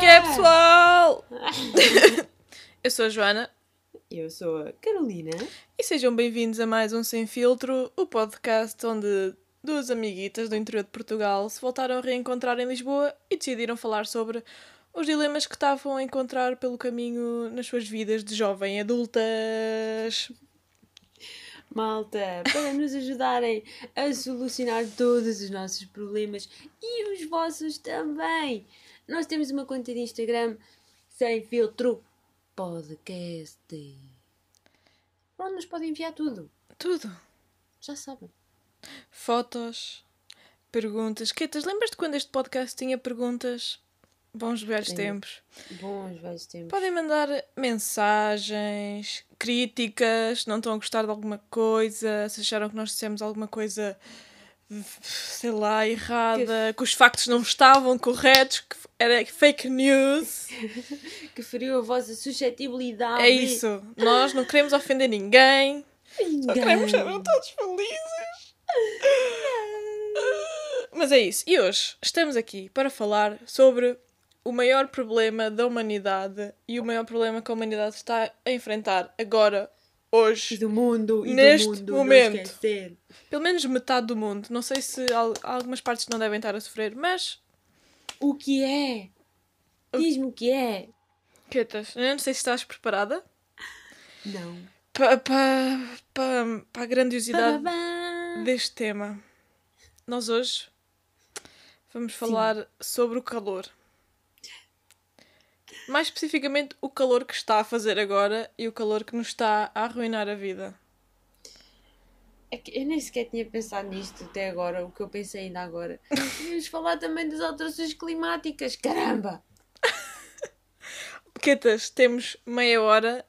que é, pessoal? Eu sou a Joana Eu sou a Carolina. e sejam bem-vindos a mais um Sem Filtro, o podcast onde duas amiguitas do interior de Portugal se voltaram a reencontrar em Lisboa e decidiram falar sobre os dilemas que estavam a encontrar pelo caminho nas suas vidas de jovem adultas. Malta, para nos ajudarem a solucionar todos os nossos problemas e os vossos também. Nós temos uma conta de Instagram sem filtro podcast. Onde nos podem enviar tudo. Tudo. Já sabem. Fotos, perguntas. Quetas, lembras-te quando este podcast tinha perguntas? Bons velhos tempos. Bons velhos tempos. Podem mandar mensagens, críticas, se não estão a gostar de alguma coisa, se acharam que nós dissemos alguma coisa, sei lá, errada, que, os factos não estavam corretos, que era fake news. Que feriu a vossa suscetibilidade. É isso. Nós não queremos ofender ninguém. Só Ninguém. queremos ser todos felizes. Mas é isso. E hoje estamos aqui para falar sobre o maior problema da humanidade e o maior problema que a humanidade está a enfrentar agora, E hoje. do mundo. E Neste do mundo. momento. Pelo menos metade do mundo. Não sei se al- algumas partes não devem estar a sofrer, mas. O que é? Diz-me o que é. Quetas, eu não sei se estás preparada Não. para pa, pa, pa a grandiosidade deste tema. Nós hoje vamos falar sobre o calor. Mais especificamente, o calor que está a fazer agora e o calor que nos está a arruinar a vida. É que eu nem sequer tinha pensado nisto até agora, o que eu pensei ainda agora. Vamos falar também das alterações climáticas. Caramba! Quetas, temos meia hora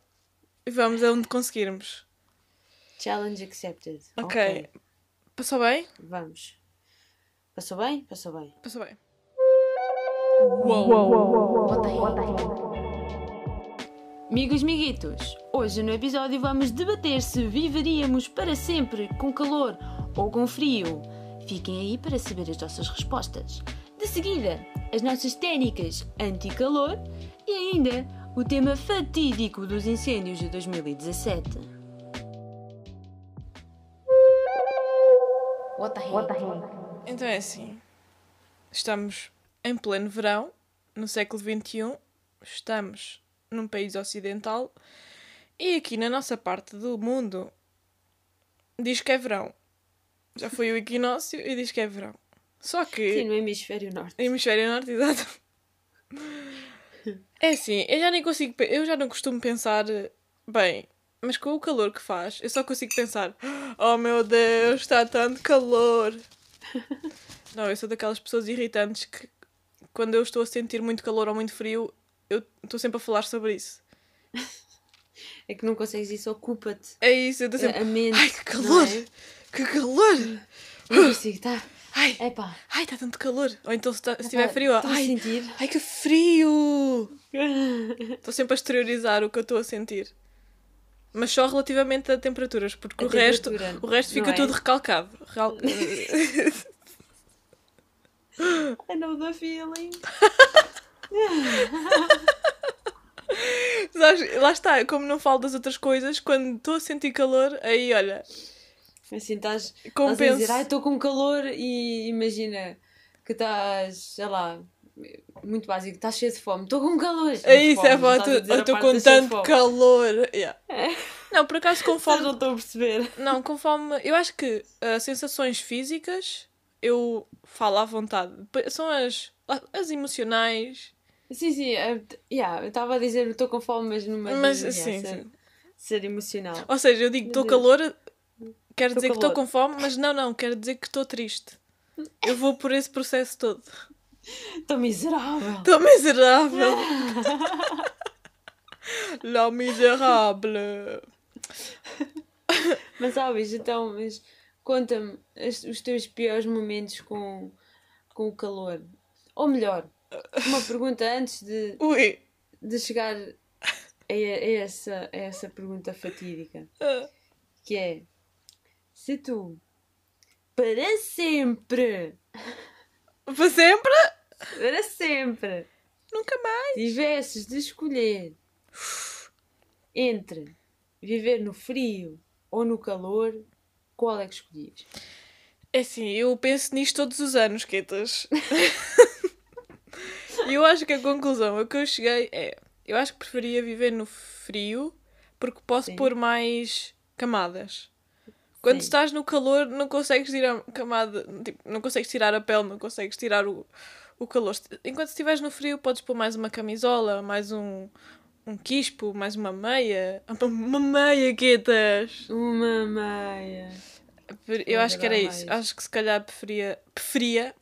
e vamos aonde conseguirmos. Challenge accepted. Ok. Passou bem? Vamos. Passou bem? Passou bem. Passou bem. Uou. Bota aí. Amigos miguitos, hoje no episódio vamos debater se viveríamos para sempre com calor ou com frio. Fiquem aí para saber as nossas respostas. De seguida, as nossas técnicas anti-calor e ainda o tema fatídico dos incêndios de 2017. What the heck? Então é assim. Estamos em pleno verão, no século XXI. Estamos num país ocidental. E aqui na nossa parte do mundo diz que é verão. Já foi o equinócio e diz que é verão. Só que. Sim, no hemisfério norte. Hemisfério Norte, exato. É assim, eu já nem consigo. Eu já não costumo pensar. Bem, mas com o calor que faz, eu só consigo pensar: Oh meu Deus, está tanto calor. Não, eu sou daquelas pessoas irritantes que, quando eu estou a sentir muito calor ou muito frio, eu estou sempre a falar sobre isso. É que não consegues isso, ocupa-te. É isso, eu estou sempre. A mente. Ai, que não calor! é? Que calor! Não consigo, tá? Ai, Epá. ai, está tanto calor! Ou então se, tá- se estiver frio, ó, ai, sentir. ai que frio! Estou sempre a exteriorizar o que eu estou a sentir. Mas só relativamente a temperaturas, porque A o resto, temperatura, o resto fica é? tudo recalcado. Real- I know the feeling. Lá está, como não falo das outras coisas, quando estou a sentir calor, aí olha, Assim estás, estás a dizer, ai, estou com calor e imagina que estás, sei lá, muito básico, estás cheio de fome, estou com calor. É isso, é Fome, dizer a estou com tanto calor. Yeah. Não, por acaso com fome. não estão a perceber. Não, com fome. Eu acho que as sensações físicas eu falo à vontade. São as, as emocionais. Sim, sim, é, yeah, eu estava a dizer estou com fome, mas numa Mas yeah, sim, ser, sim. ser emocional. Ou seja, eu digo estou calor, quero Tô dizer que estou calor. com fome, mas não, não, quero dizer que estou triste. Eu vou por esse processo todo. Estou miserável. Estou miserável. La miserable. Mas sabes, então, mas conta-me os teus piores momentos com, com o calor. Ou melhor, uma pergunta antes de, Ui. de chegar a, essa, a essa pergunta fatídica. Que é, se tu, para sempre, Para sempre? para sempre, Nunca mais. tivesses de escolher entre viver no frio ou no calor, qual é que escolhias? É assim, eu penso nisto todos os anos, Quetas. E eu acho que a conclusão a que eu cheguei é: eu acho que preferia viver no frio porque posso Sim. pôr mais camadas. Quando Sim. estás no calor, não consegues tirar camada, tipo, não consegues tirar a pele, não consegues tirar o, o calor. Enquanto estiveres no frio, podes pôr mais uma camisola, mais um, um quispo, mais uma meia. Uma meia, Quetas! Uma meia. Eu acho que era isso. Acho que se calhar preferia, preferia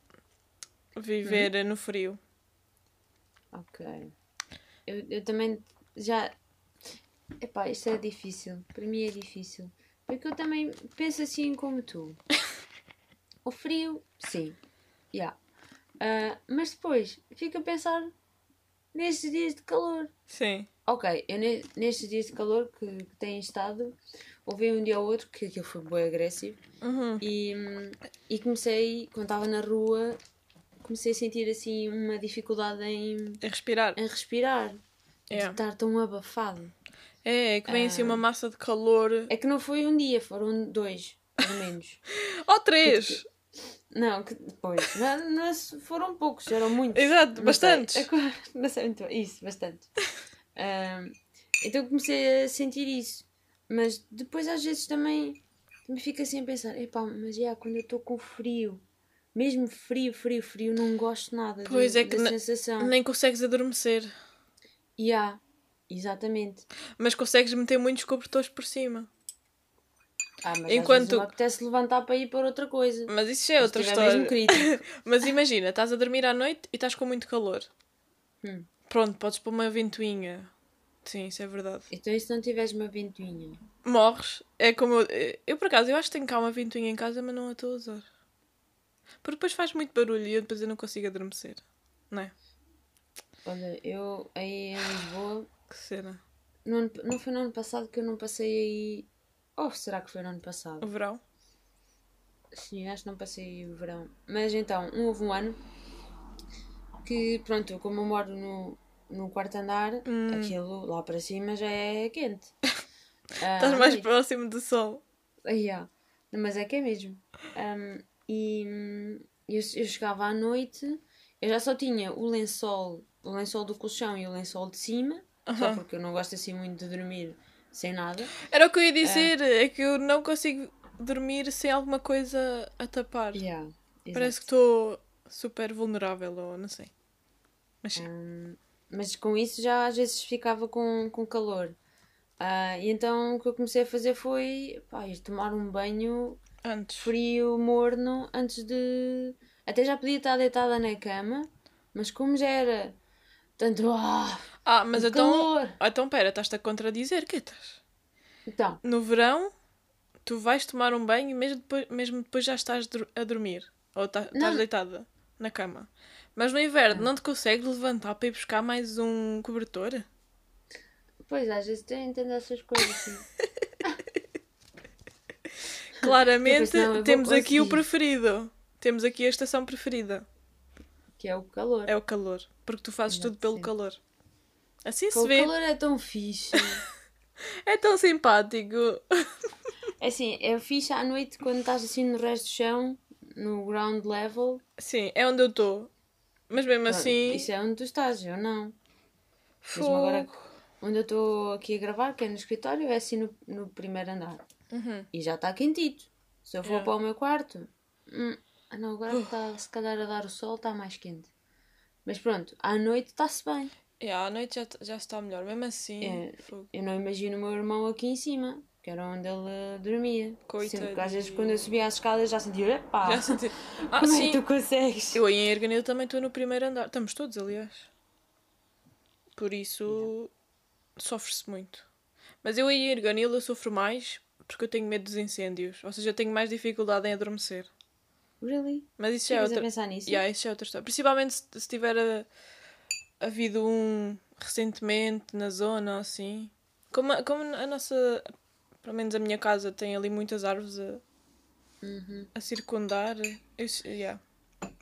viver Uhum. no frio. Ok. Eu, eu também já. Epá, isto é difícil. Para mim é difícil. Porque eu também penso assim como tu. O frio, sim. Yeah. Ah, mas depois fico a pensar nestes dias de calor. Sim. Ok, eu ne- nestes dias de calor que, que têm estado, houve um dia ou outro que aquilo foi bem agressivo Uhum. e, e comecei, quando estava na rua, comecei a sentir assim uma dificuldade em, É respirar. em respirar, É. de estar tão abafado. É, é que vem assim Ah. uma massa de calor. É que não foi um dia, foram dois, pelo menos. Oh, três! Não, que depois, não, foram poucos, eram muitos. Exato, bastantes. é Não sei bem. Isso, bastante. Ahm, então comecei a sentir isso. Mas depois às vezes também, também fico assim a pensar, epá, mas já quando eu estou com frio, mesmo frio, frio, frio, não gosto nada Pois da, é que da sensação. Nem consegues adormecer. E há, exatamente. Mas consegues meter muitos cobertores por cima. Ah, mas Enquanto- às apetece levantar para ir para outra coisa. Mas isso já é outra história. mesmo crítico. Mas imagina, estás a dormir à noite e estás com muito calor. Hum. Pronto, podes pôr uma ventoinha. Sim, isso é verdade. Então e se não tiveres uma ventoinha? Morres. É como eu. Eu, por acaso, eu acho que tenho cá uma ventoinha em casa, mas não a estou a usar. Porque depois faz muito barulho e eu depois eu não consigo adormecer. Não é? Olha, eu aí em Lisboa Que cena. No não foi no ano passado que eu não passei aí. Ou será que foi no ano passado? O verão. Sim, acho que não passei o verão. Mas então, um- houve um ano que, pronto, como eu moro no, no quarto andar, Hum. aquilo lá para cima já é quente. Estás à mais noite. próximo do sol. Ah, yeah. Mas é que é mesmo. Ahm, e hum, eu, eu chegava à noite, eu já só tinha o lençol, o lençol do colchão e o lençol de cima, só Aham. porque eu não gosto assim muito de dormir sem nada. Era o que eu ia dizer, é, que eu não consigo dormir sem alguma coisa a tapar. Yeah, Parece que estou super vulnerável ou não sei. Mas sim. Hum, mas com isso já às vezes ficava com, com calor. Ah, e então o que eu comecei a fazer foi pá, ir tomar um banho Antes. frio, morno, antes de. Até já podia estar deitada na cama, mas como já era tanto. Ah, Ah, mas então. calor! Então pera, estás-te a contradizer, que estás? Então, No verão, tu vais tomar um banho e mesmo depois, mesmo depois já estás a dormir. Ou tá- estás Não. deitada na cama. Mas no inverno não te consegues levantar para ir buscar mais um cobertor? pois às vezes tem, tem dessas coisas assim. Claramente Eu não, eu temos aqui o preferido. Temos aqui a estação preferida. Que é o calor. É o calor. Porque tu fazes Exato, tudo pelo sim. calor. Assim Pô, se o vê. calor é tão fixe. É tão simpático. É assim, é fixe à noite quando estás assim no resto do chão, no ground level. Sim, é onde eu estou. Mas mesmo Pronto, assim. Isso é onde tu estás, eu não. Fogo. agora- Onde eu estou aqui a gravar, que é no escritório, é assim no, no primeiro andar. Uhum. E já está quentito. Se eu for Yeah. para o meu quarto. hum, ah não, agora está se calhar a dar o sol, está mais quente. Mas pronto, à noite está-se bem. É, à noite já, já está melhor. Mesmo assim. É. Eu não imagino o meu irmão aqui em cima, que era onde ele eh, dormia. Sempre que às vezes quando eu subia as escadas já sentia, epá, Já senti. Ah, como é sim. que tu consegues? Eu aí em Erganil também estou no primeiro andar. Estamos todos, aliás. Por isso sofre-se muito. Mas eu aí em Erganil eu sofro mais porque eu tenho medo dos incêndios. Ou seja, eu tenho mais dificuldade em adormecer. Really? Mas isso já é outra. nisso? Yeah, isso já é outra história. Principalmente se, se tiver a- havido um recentemente na zona ou assim. Como, a- como a nossa. Pelo menos a minha casa tem ali muitas árvores a, Uhum. a circundar. Eu, yeah.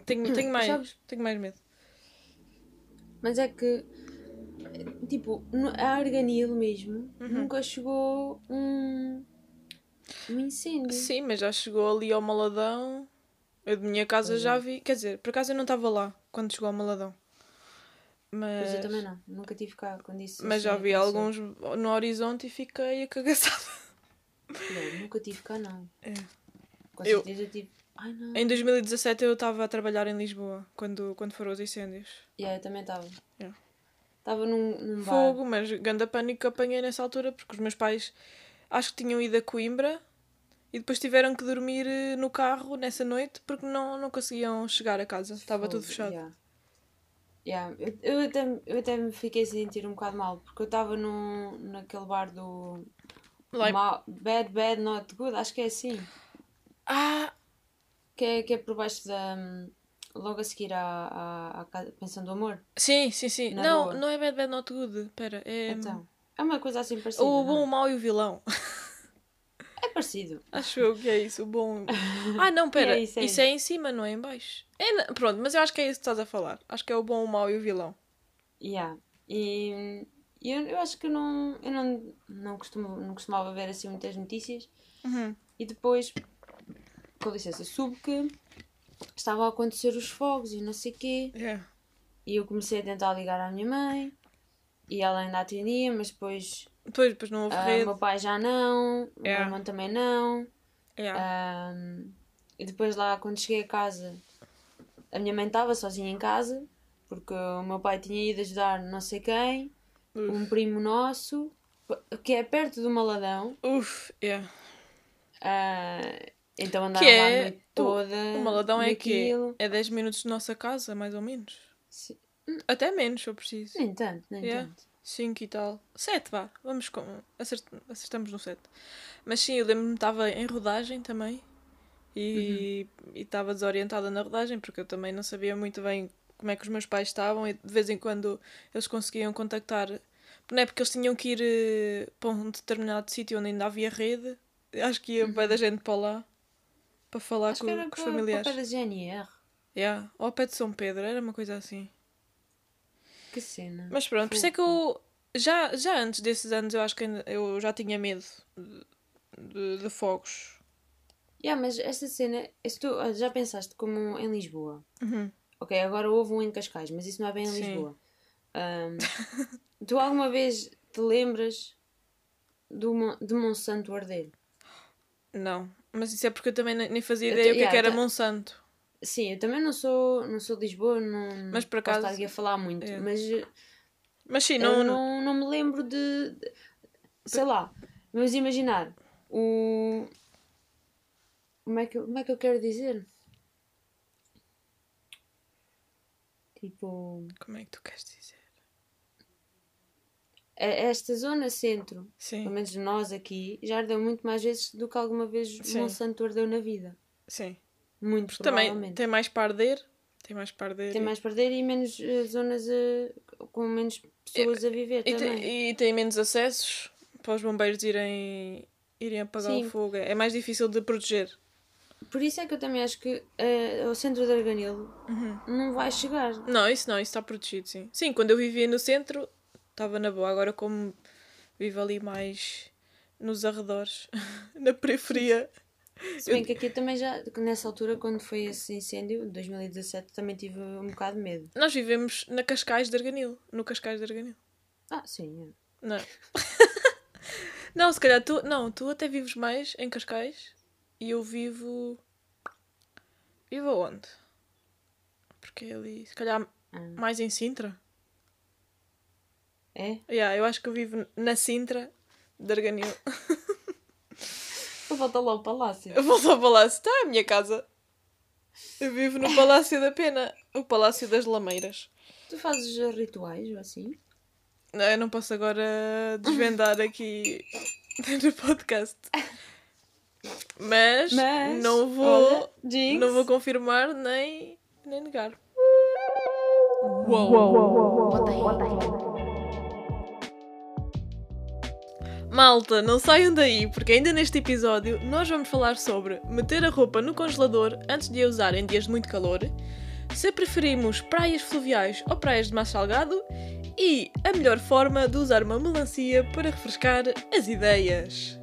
tenho, tenho, mais, Sabes? tenho mais medo. Mas é que, tipo, a Arganil mesmo Uhum. nunca chegou um, um incêndio. Sim, mas já chegou ali ao Maladão. Eu de minha casa Pois já é. vi. Quer dizer, por acaso eu não estava lá quando chegou ao Maladão. Mas, Pois eu também não, nunca tive cá quando isso. mas já assim vi alguns no horizonte e fiquei acagaçada. Não, nunca tive cá, não. É. Com Eu- certeza tive. Ai não. Em 2017 eu estava a trabalhar em Lisboa quando, quando foram os incêndios. Yeah, eu também estava. Yeah. Estava num, num bar. Fogo, mas ganda pânico que apanhei nessa altura porque os meus pais acho que tinham ido a Coimbra e depois tiveram que dormir eh, no carro nessa noite porque não, não conseguiam chegar a casa. Estava tudo fechado. yeah. Yeah, Eu, eu, até, eu até me fiquei a sentir um bocado mal, porque eu estava naquele bar do Lá em- Ma- Bad Bad Not Good, acho que é assim. Ah, Que é, que é por baixo da. Logo a seguir à, à, à Pensão do Amor. sim, sim, sim. Na não, boa. não é Bad Bad Not Good. Espera, é Então. É uma coisa assim parecida. o não bom, é? o mau e o vilão. É parecido. Acho eu que é isso, o bom. Ah, não, pera. É isso, isso é é em cima, não é em baixo. É na- Pronto, mas eu acho que é isso que estás a falar. Acho que é o bom, o mau e o vilão. Yeah. E, eu, eu acho que não, eu não, não, costumo, não costumava ver assim muitas notícias. Uhum. E depois, com licença, soube que estavam a acontecer os fogos e não sei o quê. Yeah. E eu comecei a tentar ligar à minha mãe. E ela ainda atendia, mas depois Depois, depois não houve o rede. meu pai já não, o meu Yeah. irmão também não. Yeah. Ah, e depois lá, quando cheguei a casa, a minha mãe estava sozinha em casa, porque o meu pai tinha ido ajudar não sei quem, Uf. um primo nosso, que é perto do Maladão. Uf, yeah. ah, então andaram Que lá a é- noite toda. O Maladão é que é 10 minutos de nossa casa, mais ou menos. Sim. Até menos, se eu preciso. Nem tanto, nem Yeah. tanto. 5 e tal. 7, vá. Vamos com. acert- Acertamos no 7. Mas sim, eu lembro-me que estava em rodagem também. E Uhum. estava desorientada na rodagem, porque eu também não sabia muito bem como é que os meus pais estavam. E de vez em quando eles conseguiam contactar. Não é porque eles tinham que ir eh, para um determinado sítio onde ainda havia rede. Acho que ia bem da gente para lá. Para falar Uhum. Acho com, que era com os familiares. pé da GNR. Yeah. Ao pé de São Pedro, era uma coisa assim. Que cena. Mas pronto, por isso é que eu. Já, já antes desses anos eu acho que eu já tinha medo de, de, de fogos. Yeah, mas esta cena, se tu ah, já pensaste como em Lisboa? Uhum. Ok, agora houve um em Cascais, mas isso não é bem em Sim. Lisboa. Ahm, tu alguma vez te lembras do, de Monsanto arder? Não. Mas isso é porque eu também nem fazia ideia te- o que, é que era tá- Monsanto. Sim, eu também não sou, não sou de Lisboa, não Mas por não posso acaso- estar aqui a falar muito, É. mas Mas sim, não. não, não me lembro de, de- sei lá, vamos imaginar o como é que, eu- como é que eu quero dizer? Tipo, Como é que tu queres dizer? esta zona centro, pelo Sim, menos nós aqui, já ardeu muito mais vezes do que alguma vez Sim. Monsanto ardeu na vida. sim. Muito Porque também tem mais para arder. Tem mais para arder. Tem mais perder e menos eh, zonas eh, com menos pessoas a viver e, também. tem, e tem menos acessos para os bombeiros irem, irem apagar Sim. o fogo. É mais difícil de proteger. Por isso é que eu também acho que o centro de Arganil Uhum. não vai chegar. Não, isso não, isso está protegido, sim. Sim, quando eu vivia no centro, estava na boa. Agora, como vivo ali mais nos arredores, na periferia. Se bem que aqui também já, nessa altura, quando foi esse incêndio, de 2017, também tive um bocado de medo. Nós vivemos na Cascais de Arganil. No Cascais de Arganil. Ah, sim. é. Não. não, se calhar tu. Não, tu até vives mais em Cascais e eu vivo. Vivo aonde? Porque é ali. Se calhar Ah. mais em Sintra. É? Yeah, eu acho que eu vivo na Sintra de Arganil. Volta lá ao palácio. Eu volto ao palácio. Está, é a minha casa. Eu vivo no Palácio da Pena. O Palácio das Lameiras. Tu fazes rituais ou assim? Não, eu não posso agora desvendar aqui no podcast. Mas, Mas, não vou. olha, não vou confirmar nem, nem negar. Uou. Malta, não saiam daí, porque ainda neste episódio nós vamos falar sobre meter a roupa no congelador antes de a usar em dias de muito calor, se preferimos praias fluviais ou praias de mar salgado e a melhor forma de usar uma melancia para refrescar as ideias.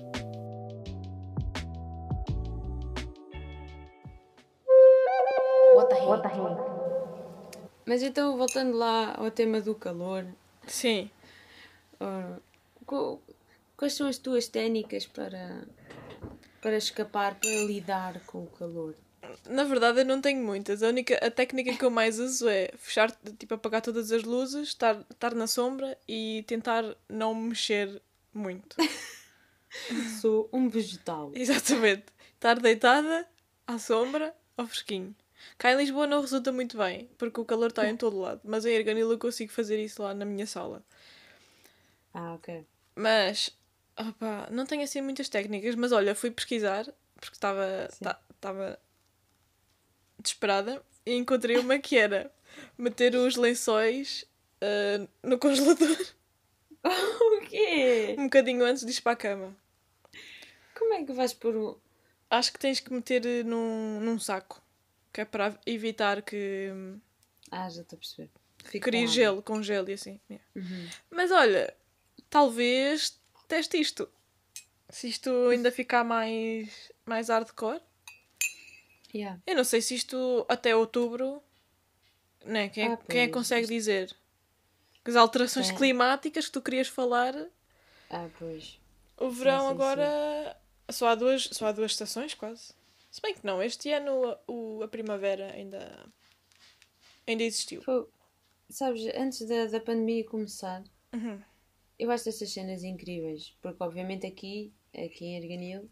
What the What the Mas então, voltando lá ao tema do calor, Sim. co- quais são as tuas técnicas para, para escapar, para lidar com o calor? Na verdade, eu não tenho muitas. A única a técnica que eu mais uso é fechar, tipo, apagar todas as luzes, estar, estar na sombra e tentar não me mexer muito. Sou um vegetal. Exatamente. Estar deitada à sombra, ao fresquinho. Cá em Lisboa não resulta muito bem, porque o calor está em todo lado. Mas em Erganil eu consigo fazer isso lá na minha sala. Ah, ok. Mas, opá, não tenho assim muitas técnicas. Mas olha, fui pesquisar, porque estava estava desesperada, e encontrei uma que era meter os lençóis ah, no congelador O quê? um bocadinho antes de ir para a cama. Como é que vais pôr o. Acho que tens que meter eh, num, num saco, que é para evitar que Ah, já estou a perceber. Crie com gelo, com gelo e assim. yeah. Uhum. Mas olha, talvez teste isto. Se isto ainda ficar mais, mais hardcore. Yeah. Eu não sei se isto até outubro. Né? Quem, é, Ah, quem é que consegue dizer? As alterações É. climáticas que tu querias falar. Ah, pois. O verão sim, agora. Só, há duas, só há duas estações quase. Se bem que não, este ano o, a primavera ainda. ainda existiu. Pô, sabes, antes da, da pandemia começar, Uhum. Eu acho essas cenas incríveis. Porque, obviamente, aqui, aqui em Erganil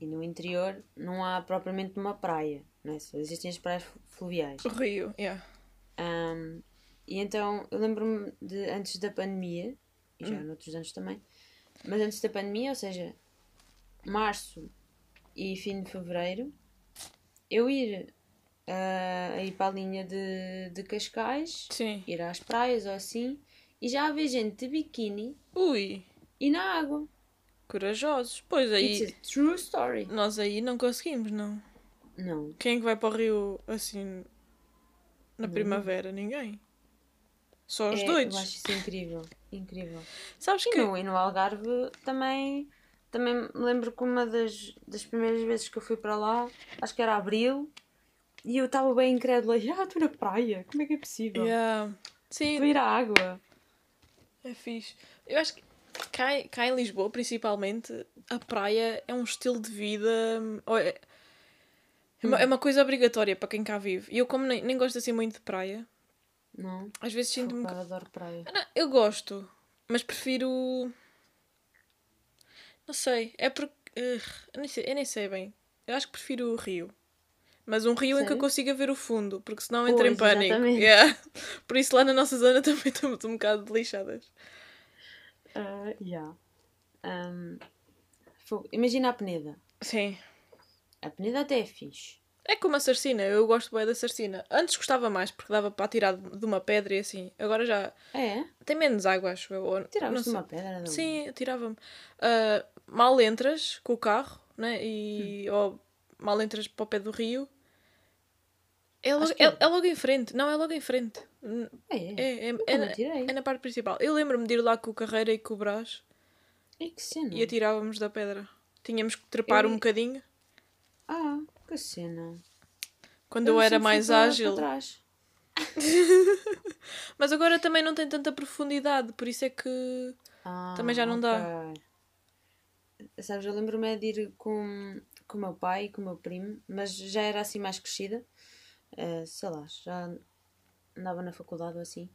e no interior, não há propriamente uma praia. Não é? Só existem as praias flu- fluviais. O Rio, yeah. Ahm, e então, eu lembro-me de antes da pandemia, e Hum. já noutros anos também, mas antes da pandemia, ou seja, março e fim de fevereiro, eu ir a ir para a linha de, de Cascais, Sim. ir às praias ou assim, e já haver gente de biquíni Ui, e na água. corajosos. Pois aí. It's a true story. Nós aí não conseguimos, não. Não. Quem é que vai para o Rio assim na primavera? Ninguém. Só os É, doidos. Eu acho isso incrível. Incrível. Sabes E que. no, e no Algarve também, também me lembro que uma das, das primeiras vezes que eu fui para lá, acho que era abril, e eu estava bem incrédula. Ah, estou na praia, como é que é possível? Yeah. Sim, Estou a ir à água. É fixe. Eu acho que cá, em- cá em Lisboa, principalmente, a praia é um estilo de vida. hum, ou É, é, uma, é uma coisa obrigatória para quem cá vive. E eu, como nem, nem gosto assim muito de praia, Não, às vezes sinto-me. eu adoro praia. Não, eu gosto, mas prefiro. Não sei, é porque. ugh, eu, nem sei, eu nem sei bem. Eu acho que prefiro o rio. Mas um rio em que eu Sério? consiga ver o fundo, porque senão entro em pânico. Yeah. Por isso lá na nossa zona também estamos um bocado lixadas. Ah, yeah. Fogo. Imagina a Peneda. Sim. A Peneda até é fixe. É como a sarcina, eu gosto bem da sarcina. Antes gostava mais, porque dava para tirar de uma pedra e assim. Agora já É? tem menos água, acho eu. não Tiravas de uma pedra onde? Sim, tirava-me. Ah, mal entras com o carro, né? E Hum. ou mal entras para o pé do rio. É logo, é, é- é logo em frente. Não, é logo em frente. É, é. É, é, Nunca é, na, é na parte principal. Eu lembro-me de ir lá com o Carreira e com o Brás E que cena. e atirávamos da pedra. Tínhamos que trepar Eu- um bocadinho. Ah, que cena. Quando eu, era sempre fui mais ágil. Mas agora também não tem tanta profundidade, por isso é que. Ah, Também já não dá. ok. Sabes, eu lembro-me é de ir com, com o meu pai e com o meu primo, mas já era assim mais crescida. Eh, sei lá, já andava na faculdade ou assim.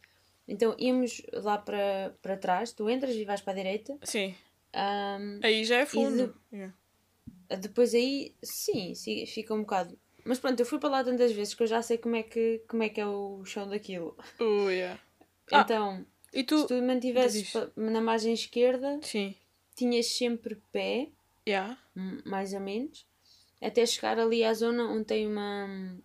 Então íamos lá para, para trás, tu entras e vais para a direita. Sim. Ahm, Aí já é fundo. de- Yeah. depois aí, sim, sim, fica um bocado. Mas pronto, eu fui para lá tantas vezes que eu já sei como é que, como é, que é o chão daquilo. Uh, yeah. Ah, Então, E se tu. tu mantivesses pa- na margem esquerda, Sim. tinhas sempre pé. Yeah. mais ou menos, até chegar ali à zona onde tem uma,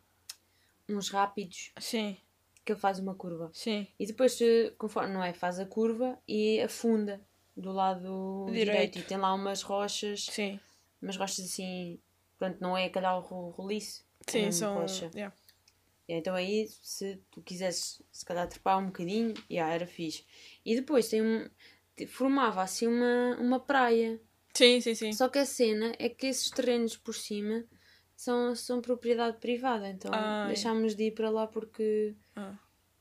uns rápidos Sim. que ele faz uma curva. Sim. E depois, se- conforme não é, faz a curva e afunda do lado Direito. direito. E tem lá umas rochas, Sim. umas rochas assim, pronto, não é calhau ro- roliço, é Sim, mesmo são. rocha. yeah. Então aí, se tu quisesses, se calhar, trepar um bocadinho, yeah, era fixe. E depois tem um. Formava assim uma, uma praia. Sim, sim, sim. Só que a cena é que esses terrenos por cima são, são propriedade privada. Então Ai. deixámos de ir para lá porque. Ah.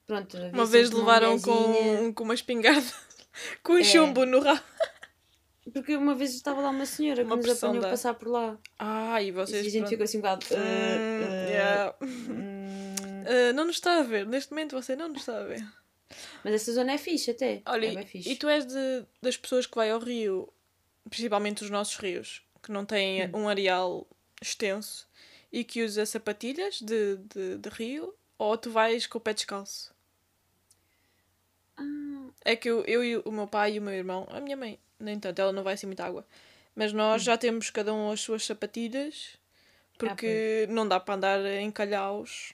Pronto, Uma vez levaram mulherzinha. com, com uma espingarda, com um É. chumbo no rabo. Porque uma vez estava lá uma senhora Uma que nos apanhou dá. a passar por lá. Ah, e E vocês. a gente pronto. ficou assim um bocado. "Ah, Hum, ah, yeah. hum." Ah, não nos está a ver, neste momento você não nos está a ver. Mas essa zona é fixe até. Olha, é fixe. e tu és de, das pessoas que vai ao rio, principalmente os nossos rios, que não têm Hum. um areal extenso e que usa sapatilhas de, de, de rio, ou tu vais com o pé descalço? Ah, É que eu, eu e o meu pai e o meu irmão, a minha mãe, nem tanto, ela não vai assim muita água, mas Hum. nós já temos cada um as suas sapatilhas, Ah, porque não dá para andar em calhaus.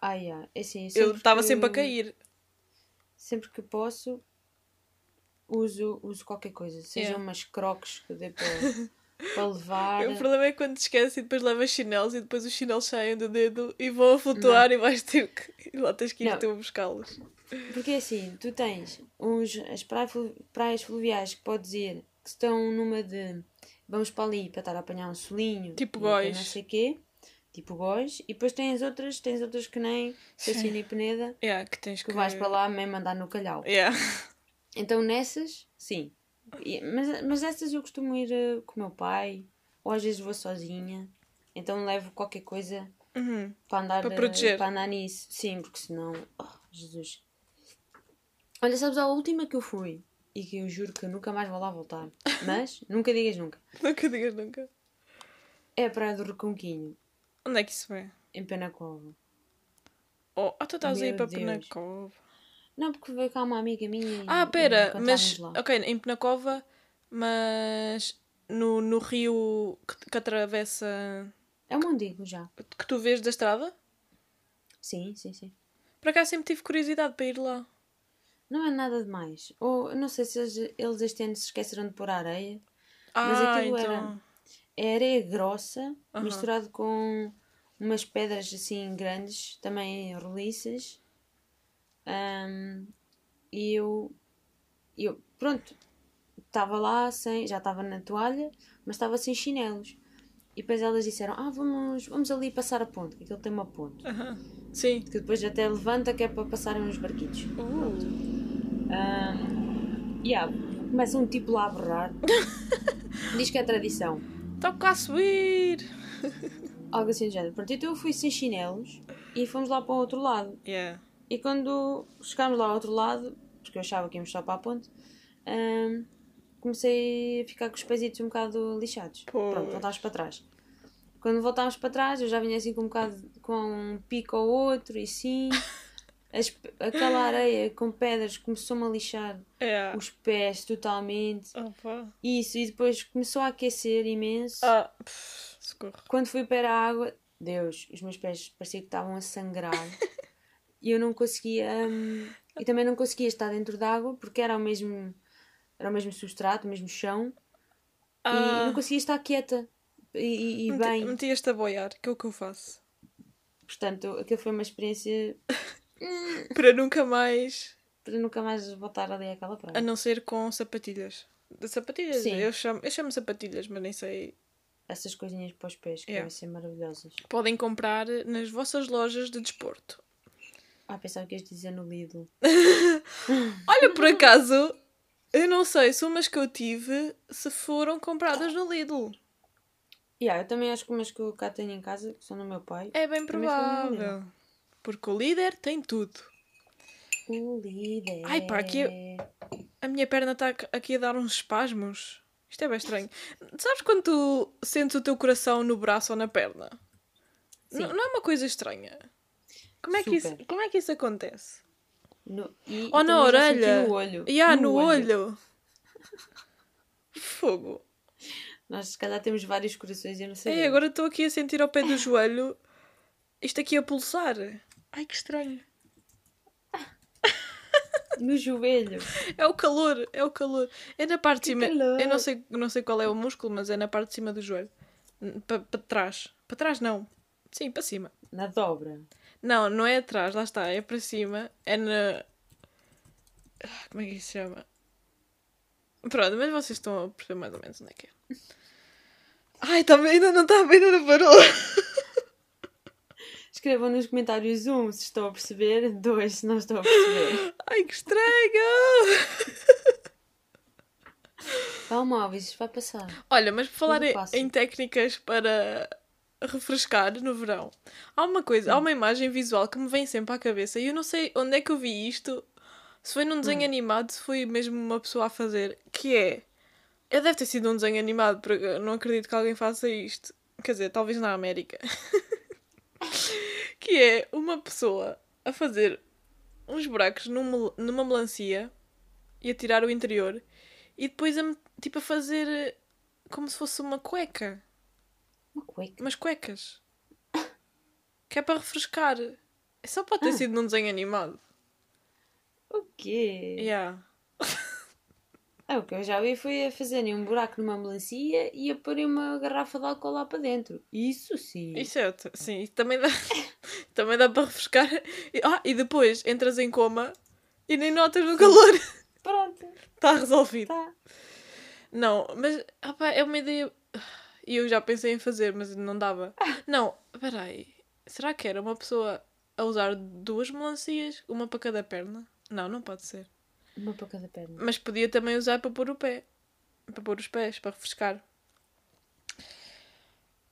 ah, yeah. é assim, Eu estava que- sempre a cair. Sempre que posso, uso, uso qualquer coisa. Sejam Yeah. umas crocs que dê para, para levar. O problema é quando te esqueces e depois levas chinelos e depois os chinelos saem do dedo e vão a flutuar e vais ter que. E lá tens que ir Não. tu buscá-los. Porque é assim, tu tens uns, as praias, flu- praias fluviais que podes ir que estão numa de vamos para ali para estar a apanhar um solinho Tipo Góis. não sei quê, tipo Góis, e depois tens outras, tens outras que nem Sacina e Peneda Yeah, que tens que. que vais para lá mesmo andar no calhau. Yeah. Então nessas, sim. E- mas, mas essas eu costumo ir eh, com o meu pai, ou às vezes vou sozinha. Então levo qualquer coisa Uhum. para andar, Para eh, proteger. para andar nisso. Sim, porque senão. Oh, Jesus. Olha, sabes a última que eu fui e que eu juro que eu nunca mais vou lá voltar. Mas nunca digas nunca. Nunca digas nunca. É a Praia do Reconquinho, Onde é que isso é? em Penacova. Oh, ah, tu estás aí Meu para Deus. Penacova. Não, porque veio cá uma amiga minha e, Ah, e pera, encontrámos mas. lá. Ok, em Penacova, mas. No, no rio que, que atravessa. É um Mondigo já. que tu vês da estrada? Sim, sim, sim. Por acaso sempre tive curiosidade para ir lá. Não é nada demais. Ou não sei se eles, eles este ano se esqueceram de pôr areia. Ah, Mas aquilo então. era- É areia grossa, Aham. misturado com umas pedras assim grandes, também roliças. Ahm, e eu, eu, pronto, estava lá sem, já estava na toalha, mas estava sem chinelos. E depois elas disseram: Ah, vamos, vamos ali passar a ponte, que aquilo tem uma ponte. Sim. Que depois até levanta, que é para passarem uns barquitos. Uh. Ahm, yeah, começa um tipo lá a berrar. Diz que é tradição. Toca a subir! Algo assim do género. Pronto, então eu fui sem chinelos e fomos lá para o outro lado. Yeah. E quando chegámos lá ao outro lado, porque eu achava que íamos só para a ponte, ahm, comecei a ficar com os pezitos um bocado lixados. Pois. Pronto, voltámos para trás. Quando voltámos para trás, eu já vinha assim com um bocado com um pico ou outro e sim. As- aquela areia com pedras começou-me a lixar Yeah. os pés totalmente. Opa. Isso, e depois começou a aquecer imenso. Ah, pff. Quando fui para a água, Deus, os meus pés parecia que estavam a sangrar. e eu não conseguia. hum, e também não conseguia estar dentro da água porque era o mesmo. Era o mesmo substrato, o mesmo chão. E Ah, não conseguia estar quieta. E, e- bem. Metias-te a boiar, que é o que eu faço. Portanto, aquilo foi uma experiência Para nunca mais. para nunca mais voltar ali àquela A praia. não ser com sapatilhas. De sapatilhas? Sim. Eu chamo, eu chamo sapatilhas, mas nem sei. Essas coisinhas para os pés que Yeah. devem ser maravilhosas. Podem comprar nas vossas lojas de desporto. Ah, pensava que ias dizer no Lidl. Olha, por acaso, eu não sei se umas que eu tive se foram compradas no Lidl. Yeah, eu também acho que umas que eu cá tenho em casa, que são do meu pai. É bem provável. Porque o líder tem tudo. O líder. Ai, pá, aqui A minha perna está aqui a dar uns espasmos. Isto é bem estranho. Sabes quando tu sentes o teu coração no braço ou na perna? Não é uma coisa estranha? Como é, que isso, como é que isso acontece? No, e, Ou e na orelha? No olho. E há no, olho. Fogo. Nós se calhar temos vários corações e eu não sei. Ei, agora estou aqui a sentir ao pé do joelho isto aqui a pulsar. Ai, que estranho. No joelho. É o calor, é o calor. É na parte de cima. calor. Eu não sei, não sei qual é o músculo, mas é na parte de cima do joelho. Para trás. Para trás não. Sim, para cima. Na dobra. Não, não é atrás, lá está, é para cima. É na. Ah, Como é que isso se chama? Pronto, mas vocês estão a perceber mais ou menos onde é que é. Ai, tá, ainda não está, ainda não parou. Escrevam nos comentários um se estão a perceber, dois se não estão a perceber. Ai, que estranho! Calma, Alves, isto vai passar. Olha, mas por falar em, em técnicas para refrescar no verão, há uma coisa, há uma imagem visual que me vem sempre à cabeça e eu não sei onde é que eu vi isto, se foi num desenho animado, se foi mesmo uma pessoa a fazer, que é. Eu deve ter sido um desenho animado, porque eu não acredito que alguém faça isto. Quer dizer, talvez na América. que é uma pessoa a fazer uns buracos numa, numa melancia e a tirar o interior e depois a, tipo a fazer eh, como se fosse uma cueca. Uma cueca. Umas cuecas. Que é para refrescar. É só para ter Ah. sido num desenho animado. O quê? Yeah. É, o que eu já vi foi a fazerem um buraco numa melancia e a porem uma garrafa de álcool lá para dentro. Isso sim. Isso é. Sim, também dá, também dá para refrescar. E, ah, e depois entras em coma e nem notas o calor. Pronto, Está resolvido. tá. Não, mas ah pá, é uma ideia. E eu já pensei em fazer, mas não dava. Não, peraí. Será que era uma pessoa a usar duas melancias? Uma para cada perna? Não, não pode ser. Uma para cada perna. Mas podia também usar para pôr o pé. Para pôr os pés, para refrescar.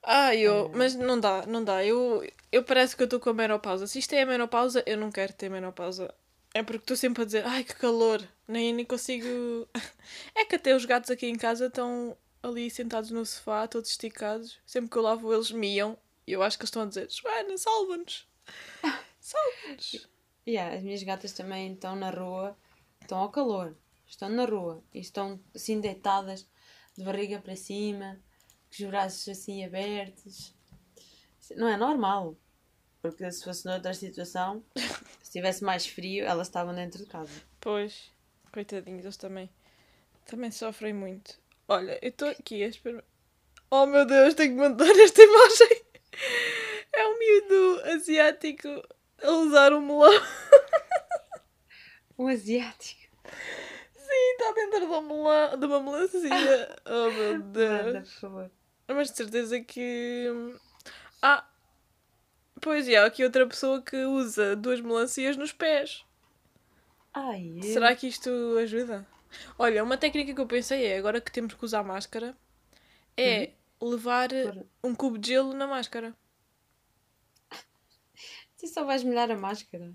Ah, eu. Mas não dá, não dá. Eu, eu parece que eu estou com a menopausa. Se isto é a menopausa, eu não quero ter menopausa. É porque estou sempre a dizer, ai que calor, nem, nem consigo. É que até os gatos aqui em casa estão ali sentados no sofá, todos esticados. Sempre que eu lavo, eles miam. E eu acho que eles estão a dizer, Joana, salva-nos. Salva-nos. Yeah, as minhas gatas também estão na rua, estão ao calor, estão na rua e estão assim deitadas, de barriga para cima, com os braços assim abertos. Não é normal, porque se fosse noutra situação, se tivesse mais frio, elas estavam dentro de casa. Pois, coitadinhos, eles também, também sofrem muito. Olha, eu estou aqui a esperar. Oh meu Deus, tenho que mandar esta imagem. É um miúdo asiático a usar um melão. Um asiático. Sim, está dentro de, um melão, de uma melancia. Oh meu Manda, Deus. por favor. Mas de certeza que. Ah! Pois, e há aqui outra pessoa que usa duas melancias nos pés. Ai. Será que isto ajuda? Olha, uma técnica que eu pensei é, agora que temos que usar máscara, é levar Pôr- um cubo de gelo na máscara. Tu só vais molhar a máscara.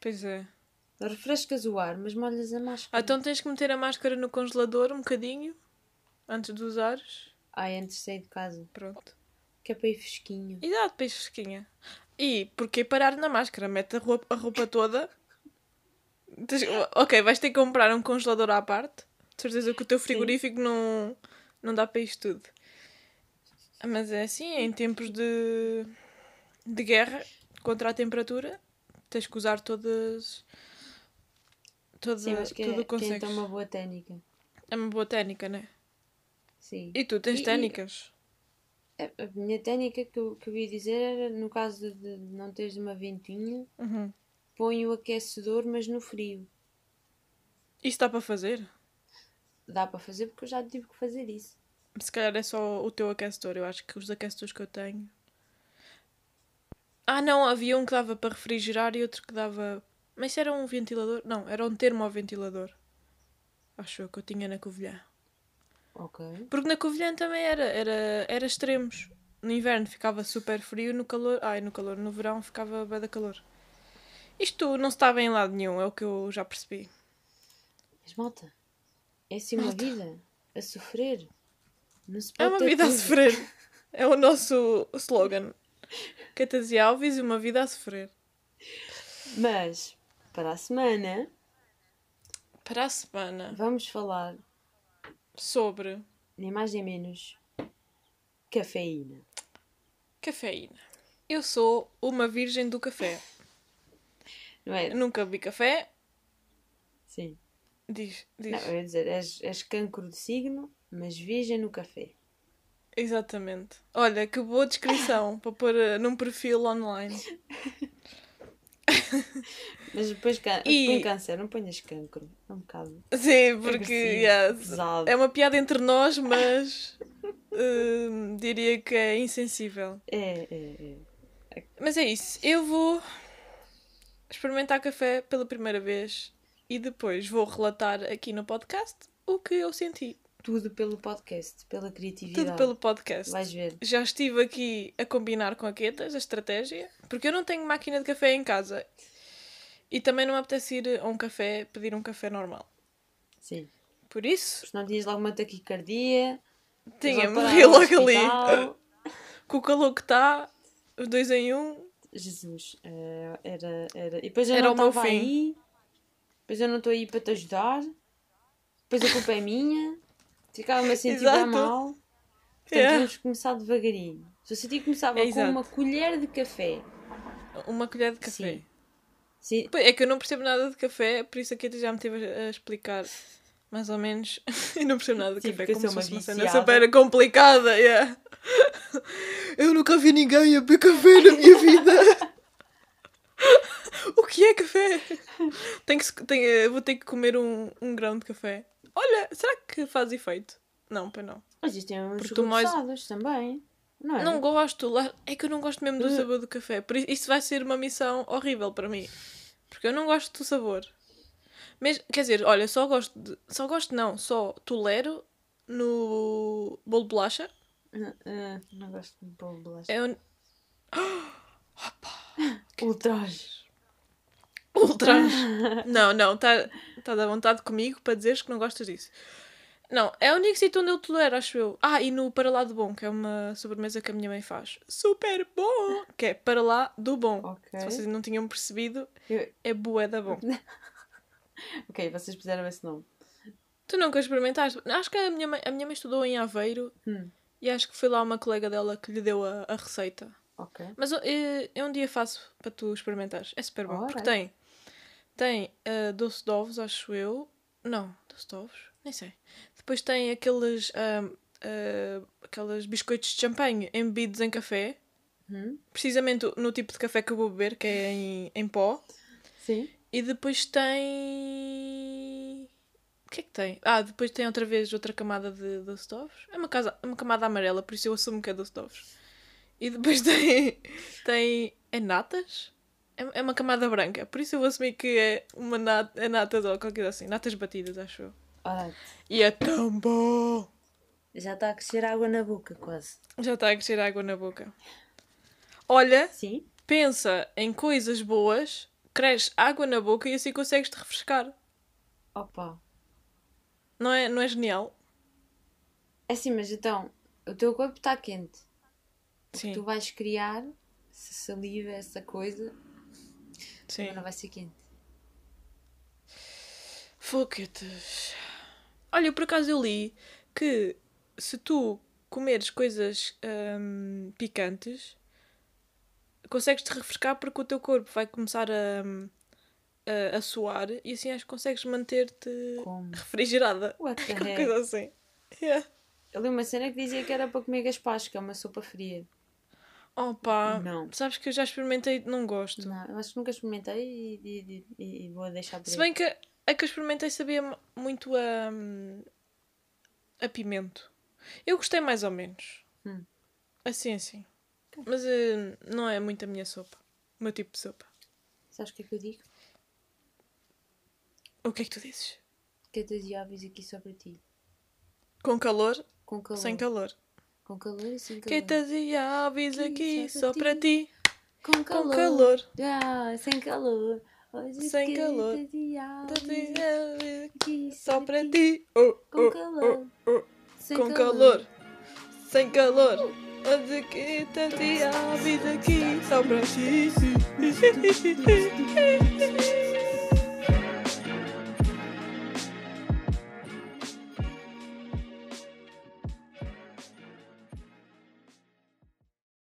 Pois é. Refrescas o ar, mas molhas a Ah, máscara. então tens que meter a máscara no congelador um bocadinho, antes de usares. Ai, antes de sair de casa. Pronto. Que é para ir fresquinho. E dá depois fresquinha. E porquê parar na máscara? Mete a roupa, a roupa toda. Ok, vais ter que comprar um congelador à parte. De certeza que o teu frigorífico não, não dá para isto tudo. Mas é assim, em tempos de, de guerra contra a temperatura, tens que usar todas. Toda, Sim, mas que tudo é, o que é consegues. então uma boa técnica. É uma boa técnica, né? Sim. E tu tens E- e- técnicas? A, a minha técnica que eu, que eu ia dizer era, no caso de não teres uma ventinha, Uhum. Põe o aquecedor, mas no frio. Isso dá para fazer? Dá para fazer porque eu já tive que fazer isso. Se calhar é só o teu aquecedor. Eu acho que os aquecedores que eu tenho. Ah, não, havia um que dava para refrigerar e outro que dava. Mas isso era um ventilador? Não, era um termoventilador. Acho eu que eu tinha na Covilhã. Ok. Porque na Covilhã também era, era, era extremos. No inverno ficava super frio, no calor. Ai, no calor, no verão ficava bem da calor. Isto não se bem em lado nenhum, é o que eu já percebi. Mas malta, é assim uma vida a sofrer. Não se É pode uma ter vida a tudo. sofrer. É o nosso slogan. Catarsia Alves e uma vida a sofrer. Mas, para a semana, Para a semana, vamos falar, sobre nem mais nem menos, cafeína. cafeína. Eu sou uma virgem do café. Não é? Eu nunca bebi café. Sim. Diz, diz. Não, eu ia dizer, és, és cancro de signo, mas virgem no café. Exatamente. Olha, que boa descrição para pôr eh, num perfil online. Mas depois can... E- põe câncer, não ponhas cancro. É um bocado. Sim, porque yeah, é uma piada entre nós, mas hum, diria que é insensível. É, é, é. Mas é isso. Eu vou experimentar café pela primeira vez e depois vou relatar aqui no podcast o que eu senti. Tudo pelo podcast, pela criatividade. Tudo pelo podcast. Vais ver. Já estive aqui a combinar com a Quetas a estratégia, porque eu não tenho máquina de café em casa. E também não me apetece ir a um café pedir um café normal. Sim. Por isso, Senão tinhas logo uma taquicardia. tinha morri logo ali. Com o calor que está, dois em um. Jesus, eh, era, era. E depois eu Era não o meu estava fim. aí. Depois eu não estou aí para te ajudar. Depois a culpa é minha. Ficava-me a sentir bem mal. Portanto, Yeah. vamos começar devagarinho. Se eu sentir que começava É com exato. uma colher de café. Uma colher de café. Sim. Sim. É que eu não percebo nada de café, por isso a Queta já me teve a explicar mais ou menos. eu não percebo nada de Sim, café, como se fosse uma cena super complicada. yeah. Eu nunca vi ninguém a beber café na minha vida. o que é café? Tenho que, tenho, eu vou ter que comer um, um grão de café. Olha, será que faz efeito? Não, para não. Existem uns Porque tu mais- reforçados também. Não é? Não gosto, lá- é que eu não gosto mesmo do Uh. sabor do café. Por isso, isso vai ser uma missão horrível para mim. Porque eu não gosto do sabor. Mas, quer dizer, olha, só gosto de, Só gosto não, só tolero no bolo de bolacha. Ah, não gosto de de bolacha. É um Ultraje. ultraje. não, não, está tá à vontade comigo para dizeres que não gostas disso. Não, é o único sítio onde eu tolero, acho eu. Ah, e no Para Lá do Bom, que é uma sobremesa que a minha mãe faz. Super bom! Que é Para Lá do Bom. Ok. Se vocês não tinham percebido, Eu- é bué da bom. Ok, vocês puseram esse nome. Tu nunca experimentaste? Acho que a minha mãe, a minha mãe estudou em Aveiro Hum, e acho que foi lá uma colega dela que lhe deu a, a receita. ok. Mas eu, eu um dia faço para tu experimentares. É super bom. Porque tem, tem ah, doce de ovos, acho eu. Não, doce de ovos? Nem sei. Depois tem aqueles, ah, aqueles biscoitos de champanhe embebidos em café. Hum, Precisamente no tipo de café que eu vou beber, que é em, em pó. Sim. E depois tem. O que é que tem? Ah, depois tem outra vez outra camada de ovos. É uma, casa, uma camada amarela, por isso eu assumo que é ovos. E depois tem. tem. É natas? É, é uma camada branca, por isso eu vou assumir que é uma nata, é natas ou qualquer coisa assim. Natas batidas, acho eu. E é tão bom! já está a crescer água na boca, quase. Já está a crescer água na boca. Olha, Sim? pensa em coisas boas, cresce água na boca e assim consegues te refrescar. Opa. Não é, não é genial? É assim, mas então, o teu corpo está quente. Sim. Tu vais criar essa saliva, essa coisa, Sim. não vai ser quente. Foguetes. Olha, por acaso eu li que se tu comeres coisas hum, picantes, consegues te refrescar porque o teu corpo vai começar a, a, a suar e assim acho que consegues manter-te refrigerada. What the heck? coisa assim. Yeah. Eu li uma cena que dizia que era para comer gaspacho, que é uma sopa fria. Opa, Não. sabes que eu já experimentei e não gosto. Não, eu acho que nunca experimentei e, e- e- e vou deixar por Se aí. bem que a que eu experimentei sabia muito a, a pimento. Eu gostei mais ou menos. Hum. Assim, assim. Mas eh, não é muito a minha sopa. O meu tipo de sopa. Sabes o que é que eu digo? O que é que tu dizes? Que eu te diabos aqui só para ti. Com calor, Com calor. sem calor. Com calor e sem calor. Que te diabos aqui só para ti. Com Com calor. calor. Ah, sem calor. Hoje Sem calor. aqui Só para ti. Oh, Com oh, calor. oh, oh. Sem Com calor. Sem calor. Onde que te diabos aqui só para ti.